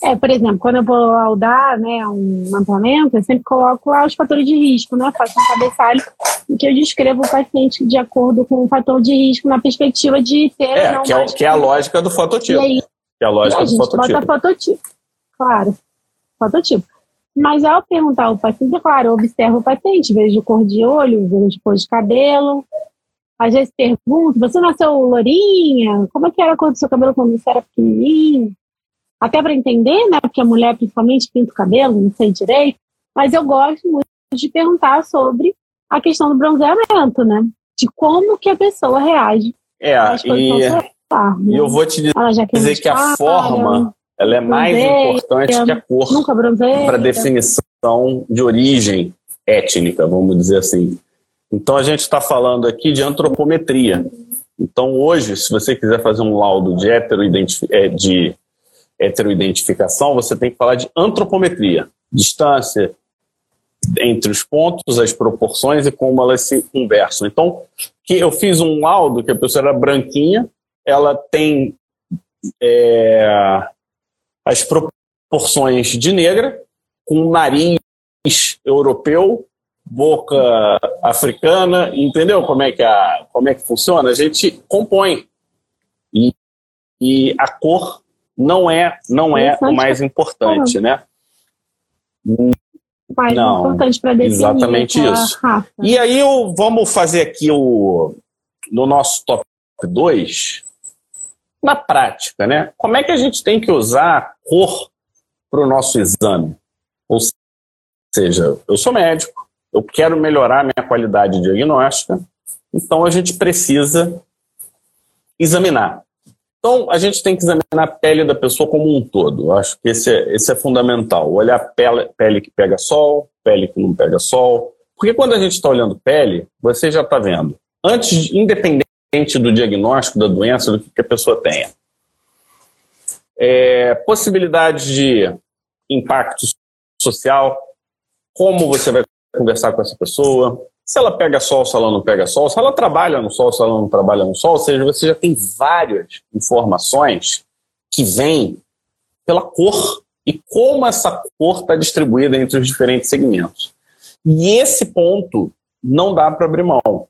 É, por exemplo, quando eu vou laudar né, um mapeamento, eu sempre coloco lá os fatores de risco, né? Faço um cabeçalho em que eu descrevo o paciente de acordo com o fator de risco na perspectiva de ter. É, não que, é, que é a lógica do fototipo. Aí, que é a lógica a do fototipo. Bota fototipo. Claro, fototipo. Mas ao perguntar ao paciente, é claro, eu observo o paciente, vejo cor de olho, vejo cor de cabelo. Às vezes pergunto, você nasceu lourinha? Como é que era quando seu cabelo quando você era pequenininho? até para entender, né? Porque a mulher principalmente pinta o cabelo, não sei direito, mas eu gosto muito de perguntar sobre a questão do bronzeamento, né? de como que a pessoa reage. É, e, solar, né? e eu vou te dizer que a forma ela é mais bronzeia, importante que a cor para definição de origem étnica, vamos dizer assim. Então a gente está falando aqui de antropometria. Então hoje, se você quiser fazer um laudo de, é, de heteroidentificação, você tem que falar de antropometria, distância entre os pontos, as proporções e como elas se conversam. Então, que eu fiz um laudo que a pessoa era branquinha, ela tem é, as proporções de negra, com nariz europeu, boca africana, entendeu como é que, a, como é que funciona? A gente compõe. E, e a cor não é, não é o mais importante, né? Mais não, importante para definir exatamente isso. Raça. E aí eu, vamos fazer aqui o no nosso top 2, na prática, né? Como é que a gente tem que usar a cor para o nosso exame? Ou seja, eu sou médico, eu quero melhorar a minha qualidade diagnóstica, então a gente precisa examinar. Então, a gente tem que examinar a pele da pessoa como um todo. Eu acho que esse é, esse é fundamental. Olhar pele, pele que pega sol, pele que não pega sol. Porque quando a gente está olhando pele, você já está vendo. Antes, independente do diagnóstico da doença, do que a pessoa tenha. É, possibilidade de impacto social, como você vai conversar com essa pessoa, se ela pega sol, se ela não pega sol, se ela trabalha no sol, se ela não trabalha no sol, ou seja, você já tem várias informações que vêm pela cor e como essa cor está distribuída entre os diferentes segmentos. E esse ponto não dá para abrir mão,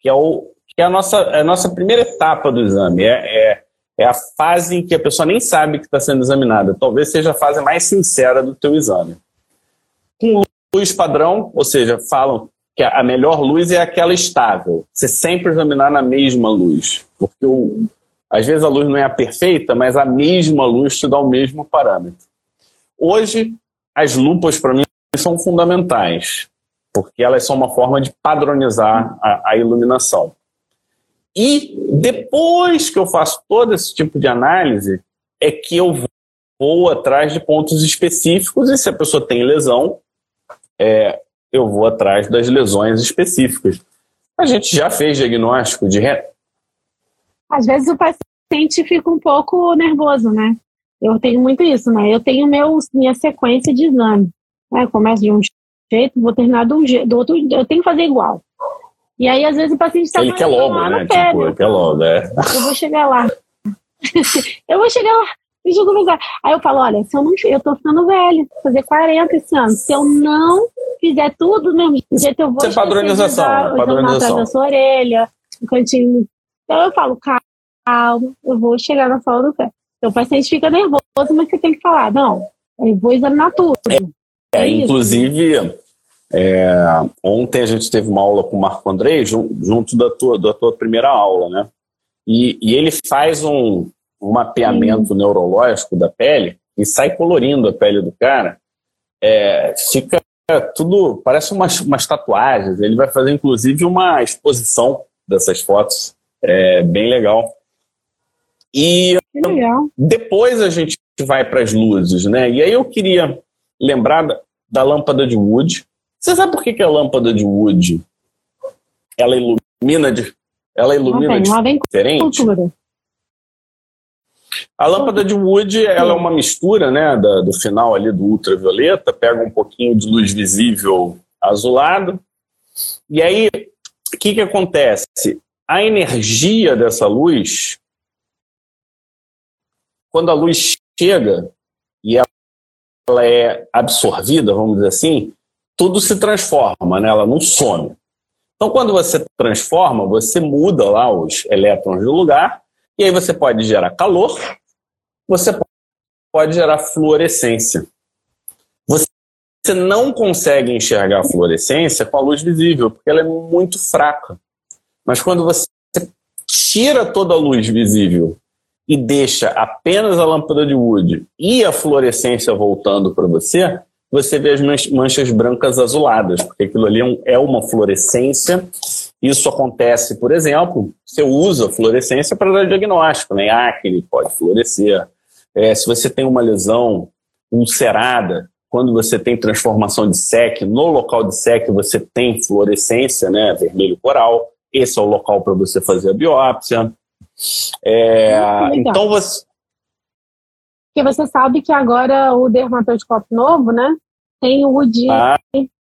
que é, o, que é a, nossa, a nossa primeira etapa do exame, é, é, é a fase em que a pessoa nem sabe que está sendo examinada, talvez seja a fase mais sincera do teu exame. Com luz padrão, ou seja, falam que a melhor luz é aquela estável. Você sempre examinar na mesma luz. Porque o, às vezes a luz não é a perfeita, mas a mesma luz te dá o mesmo parâmetro. Hoje, as lupas, para mim, são fundamentais, porque elas são uma forma de padronizar a, a iluminação. E depois que eu faço todo esse tipo de análise, é que eu vou atrás de pontos específicos e se a pessoa tem lesão, é, eu vou atrás das lesões específicas. A gente já fez diagnóstico de. Às vezes o paciente fica um pouco nervoso, né? Eu tenho muito isso, né? Eu tenho meu, minha sequência de exame. Né? Começo de um jeito, vou terminar do, do outro, eu tenho que fazer igual. E aí, às vezes, o paciente está Ele quer logo, né? Tipo, ele quer logo, é. Eu vou chegar lá. eu vou chegar lá em jogo lugar. Aí eu falo, olha, se eu não, eu tô ficando velho, vou fazer 40 esse ano. Se eu não fizer tudo do mesmo jeito, eu vou. Isso é padronização. Dar, padronização. atrás da sua orelha, no cantinho. Então eu falo, calma, eu vou chegar na sola do pé. Então o paciente fica nervoso, mas você tem que falar, não, eu vou examinar tudo. É, é inclusive, é, ontem a gente teve uma aula com o Marco Andrei, junto da tua, da tua primeira aula, né? E, e ele faz um, um mapeamento Sim. neurológico da pele e sai colorindo a pele do cara, é, fica tudo, parece umas, umas tatuagens. Ele vai fazer inclusive uma exposição dessas fotos, é bem legal. E legal. depois a gente vai para as luzes, né? E aí eu queria lembrar da lâmpada de Wood. Você sabe por que, que a lâmpada de Wood ela ilumina de, ela ilumina diferente? Cultura. A lâmpada de Wood ela é uma mistura né, da, do final ali do ultravioleta, pega um pouquinho de luz visível azulado. E aí, o que, que acontece? A energia dessa luz, quando a luz chega e ela é absorvida, vamos dizer assim, tudo se transforma, né? ela não some. Então, quando você transforma, você muda lá os elétrons de lugar e aí você pode gerar calor, você pode gerar fluorescência. Você não consegue enxergar a fluorescência com a luz visível, porque ela é muito fraca. Mas quando você tira toda a luz visível e deixa apenas a lâmpada de Wood e a fluorescência voltando para você, você vê as manchas brancas azuladas, porque aquilo ali é, é uma fluorescência Isso acontece, por exemplo, você usa fluorescência para dar diagnóstico, né? Acne pode florescer. É, se você tem uma lesão ulcerada, quando você tem transformação de SEC, no local de SEC você tem fluorescência, né? Vermelho coral. Esse é o local para você fazer a biópsia. É, então você. Porque você sabe que agora o dermatoscópio novo, né? Tem o UDI ah,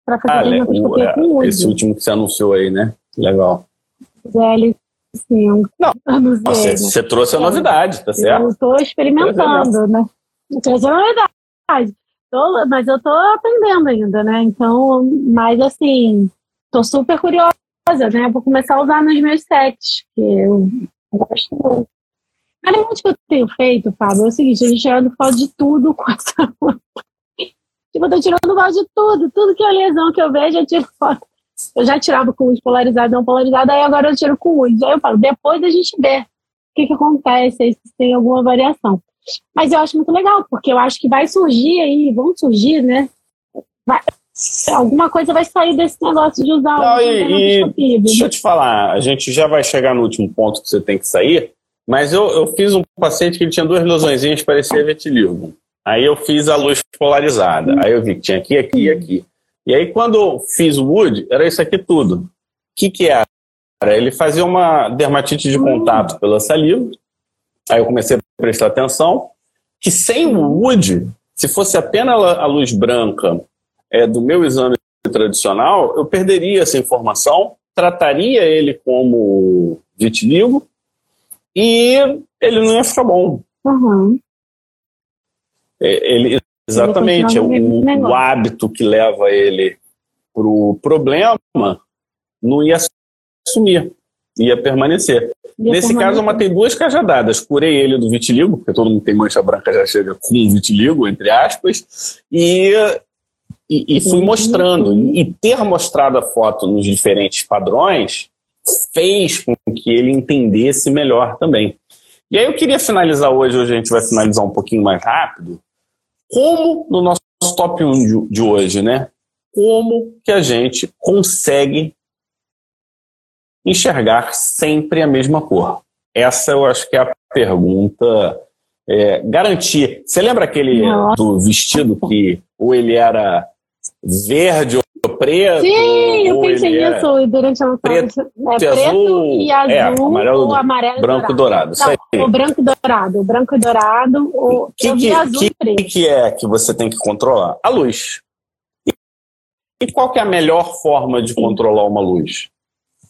para fazer ah, dermatoscopia com UDI. Esse último que você anunciou aí, né? Legal. GL5. Não, você, você trouxe a novidade, tá certo? Eu estou experimentando, né? Trouxe a novidade. Tô, mas eu estou aprendendo ainda, né? Então, mas assim, estou super curiosa, né? Vou começar a usar nos meus sets, que eu gosto muito. A realmente que eu tenho feito, Fábio, é o seguinte, a gente tirando foto de tudo com essa Tipo, eu tô tirando foto de tudo, tudo que é lesão que eu vejo, eu tiro foto. Eu já tirava com luz polarizada, não polarizada, aí agora eu tiro com luz. Aí eu falo, depois a gente vê o que, que acontece, se tem alguma variação. Mas eu acho muito legal, porque eu acho que vai surgir aí, vão surgir, né? Vai, alguma coisa vai sair desse negócio de usar não, o e, e Deixa eu te falar, a gente já vai chegar no último ponto que você tem que sair, mas eu, eu fiz um paciente que ele tinha duas lesõezinhas, parecia vitiligo. Aí eu fiz a luz polarizada. Aí eu vi que tinha aqui, aqui e aqui. E aí, quando eu fiz o Wood, era isso aqui tudo. O que, que era? Ele fazia uma dermatite de contato pela saliva. Aí eu comecei a prestar atenção que sem o Wood, se fosse apenas a luz branca é, do meu exame tradicional, eu perderia essa informação, trataria ele como vitiligo e ele não ia ficar bom. Uhum. Ele, Exatamente, é o, o hábito que leva ele para o problema não ia sumir, ia permanecer. Ia Nesse permanecer. caso, eu matei duas cajadadas. Curei ele do vitiligo, porque todo mundo tem mancha branca, já chega com vitiligo, entre aspas, e, e, e fui mostrando. E ter mostrado a foto nos diferentes padrões fez com que ele entendesse melhor também. E aí eu queria finalizar hoje, hoje a gente vai finalizar um pouquinho mais rápido, como no nosso top 1 de hoje, né? Como que a gente consegue enxergar sempre a mesma cor? Essa eu acho que é a pergunta. É, garantir. Você lembra aquele Não. do vestido que ou ele era verde ou preto? Sim, eu pensei nisso durante a preto, é, preto azul, e azul, é, amarelo, ou amarelo branco dourado. dourado. Não, o branco dourado, o branco dourado, o que, que, azul que, e preto. O que é que você tem que controlar? A luz. E, e qual que é a melhor forma de controlar uma luz?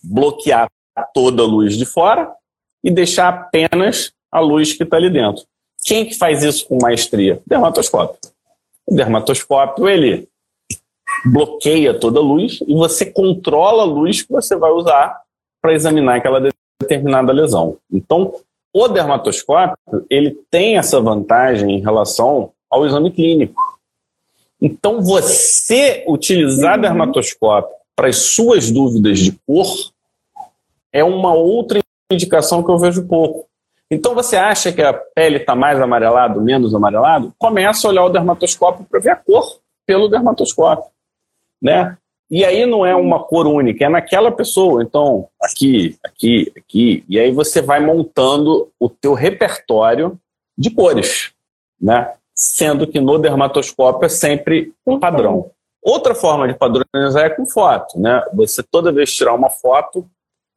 Bloquear toda a luz de fora e deixar apenas a luz que está ali dentro. Quem que faz isso com maestria? Dermatoscópio. O dermatoscópio, ele bloqueia toda a luz e você controla a luz que você vai usar para examinar aquela determinada lesão. Então, o dermatoscópio, ele tem essa vantagem em relação ao exame clínico. Então, você utilizar uhum. dermatoscópio para as suas dúvidas de cor é uma outra indicação que eu vejo pouco. Então, você acha que a pele está mais amarelada, menos amarelado? Começa a olhar o dermatoscópio para ver a cor pelo dermatoscópio né? E aí não é uma cor única, é naquela pessoa. Então, aqui, aqui, aqui. E aí você vai montando o teu repertório de cores, né? Sendo que no dermatoscópio é sempre padrão. Outra forma de padronizar é com foto, né? Você toda vez tirar uma foto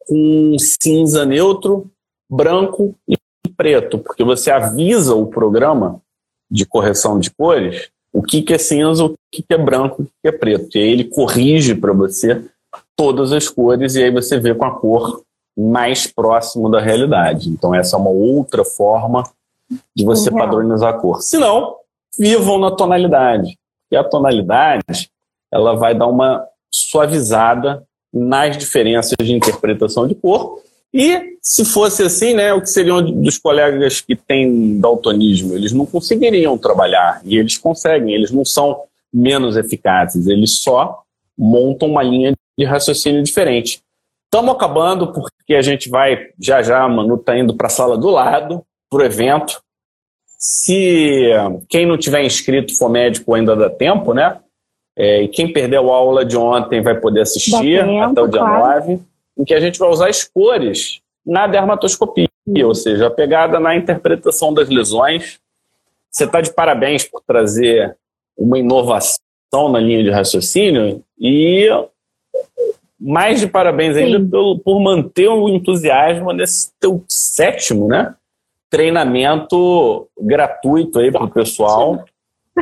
com cinza neutro, branco e preto, porque você avisa o programa de correção de cores o que, que é cinza, o que, que é branco, o que, que é preto. E aí ele corrige para você todas as cores e aí você vê com a cor mais próximo da realidade. Então essa é uma outra forma de você padronizar a cor. Se não, vivam na tonalidade. E a tonalidade, ela vai dar uma suavizada nas diferenças de interpretação de cor e se fosse assim, né, o que seriam dos colegas que têm daltonismo? Eles não conseguiriam trabalhar e eles conseguem, eles não são menos eficazes, eles só montam uma linha de raciocínio diferente. Estamos acabando porque a gente vai, já já, Manu está indo para a sala do lado, para o evento. Se quem não tiver inscrito for médico ainda dá tempo, né? É, e quem perdeu a aula de ontem vai poder assistir tempo, até o dia claro. 9. Em que a gente vai usar as cores na dermatoscopia, ou seja, a pegada na interpretação das lesões. Você está de parabéns por trazer uma inovação na linha de raciocínio e mais de parabéns ainda pelo, por manter o entusiasmo nesse teu sétimo, né? Treinamento gratuito aí para o pessoal,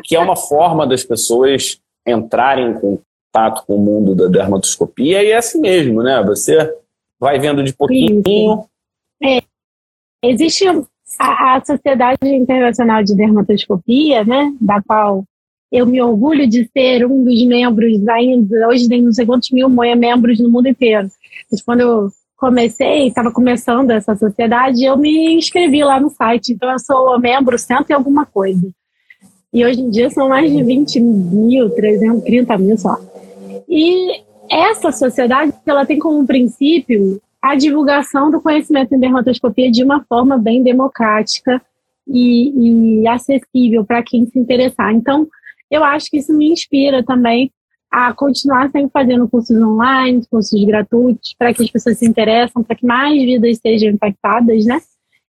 que é uma forma das pessoas entrarem em contato com o mundo da dermatoscopia e é assim mesmo, né? Você vai vendo de pouquinho. É. Existe a, a Sociedade Internacional de Dermatoscopia, né? Da qual eu me orgulho de ser um dos membros ainda, hoje tem não sei quantos mil membros no mundo inteiro. Mas quando eu comecei, estava começando essa sociedade, eu me inscrevi lá no site. Então eu sou membro cento e alguma coisa. E hoje em dia são mais de 20 mil, 330 mil só. E essa sociedade, ela tem como princípio a divulgação do conhecimento em dermatoscopia de uma forma bem democrática e, e acessível para quem se interessar. Então, eu acho que isso me inspira também a continuar sempre fazendo cursos online, cursos gratuitos, para que as pessoas se interessem, para que mais vidas sejam impactadas, né?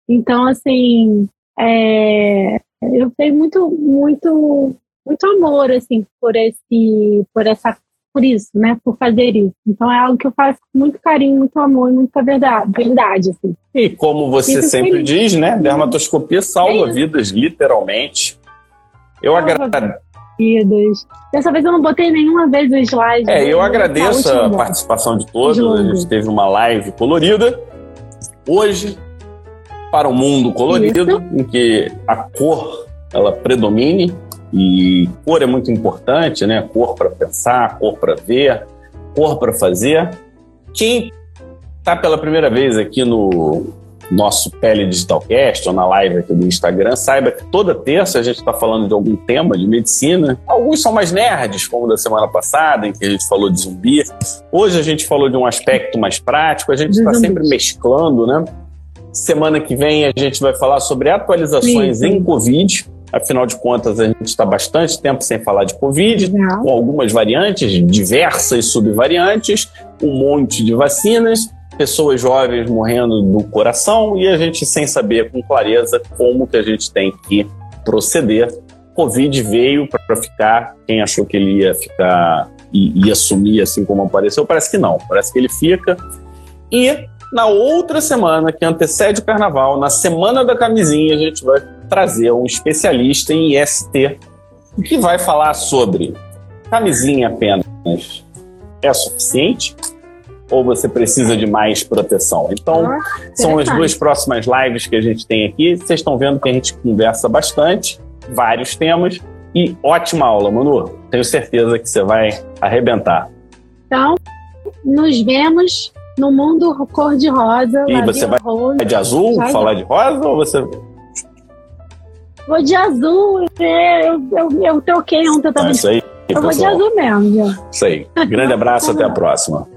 Então, assim, é, eu tenho muito, muito, muito amor, assim, por esse, por essa, por isso, né? Por fazer isso. Então, é algo que eu faço com muito carinho, muito amor, muita verdade, verdade, assim. E como você sempre feliz. diz, né? Dermatoscopia salva é vidas, literalmente. Eu agradeço vidas. Dessa vez eu não botei nenhuma vez o slide. É, eu agradeço a, a participação de todos. A gente teve uma live colorida. Hoje, para o um mundo colorido, Isso. em que a cor ela predomine. E cor é muito importante, né? Cor para pensar, cor para ver, cor para fazer. Quem está pela primeira vez aqui no, nosso Pele Digitalcast ou na live aqui do Instagram, saiba que toda terça a gente está falando de algum tema de medicina. Alguns são mais nerds, como da semana passada, em que a gente falou de zumbi. Hoje a gente falou de um aspecto mais prático, a gente está sempre mesclando, né? Semana que vem a gente vai falar sobre atualizações sim, em Covid. Afinal de contas, a gente está bastante tempo sem falar de Covid, Não. com algumas variantes, diversas subvariantes, um monte de vacinas pessoas jovens morrendo do coração e a gente sem saber com clareza como que a gente tem que proceder. Covid veio para ficar. Quem achou que ele ia ficar e ia sumir assim como apareceu, parece que não. Parece que ele fica. E na outra semana que antecede o carnaval, na semana da camisinha, a gente vai trazer um especialista em IST que vai falar sobre camisinha apenas é suficiente? ou você precisa de mais proteção. Então, ah, são as duas próximas lives que a gente tem aqui. Vocês estão vendo que a gente conversa bastante, vários temas, e ótima aula, Manu. Tenho certeza que você vai arrebentar. Então, nos vemos no mundo cor-de-rosa. E você vai rosa, de azul, já falar de rosa, ou você... Vou de azul, é, eu, eu, eu troquei ontem, eu tava... É isso aí, eu vou de azul mesmo. Já. Isso aí. Grande abraço, até a próxima.